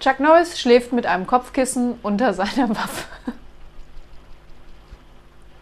Chuck, Norris schläft mit einem Kopfkissen unter seiner Waffe.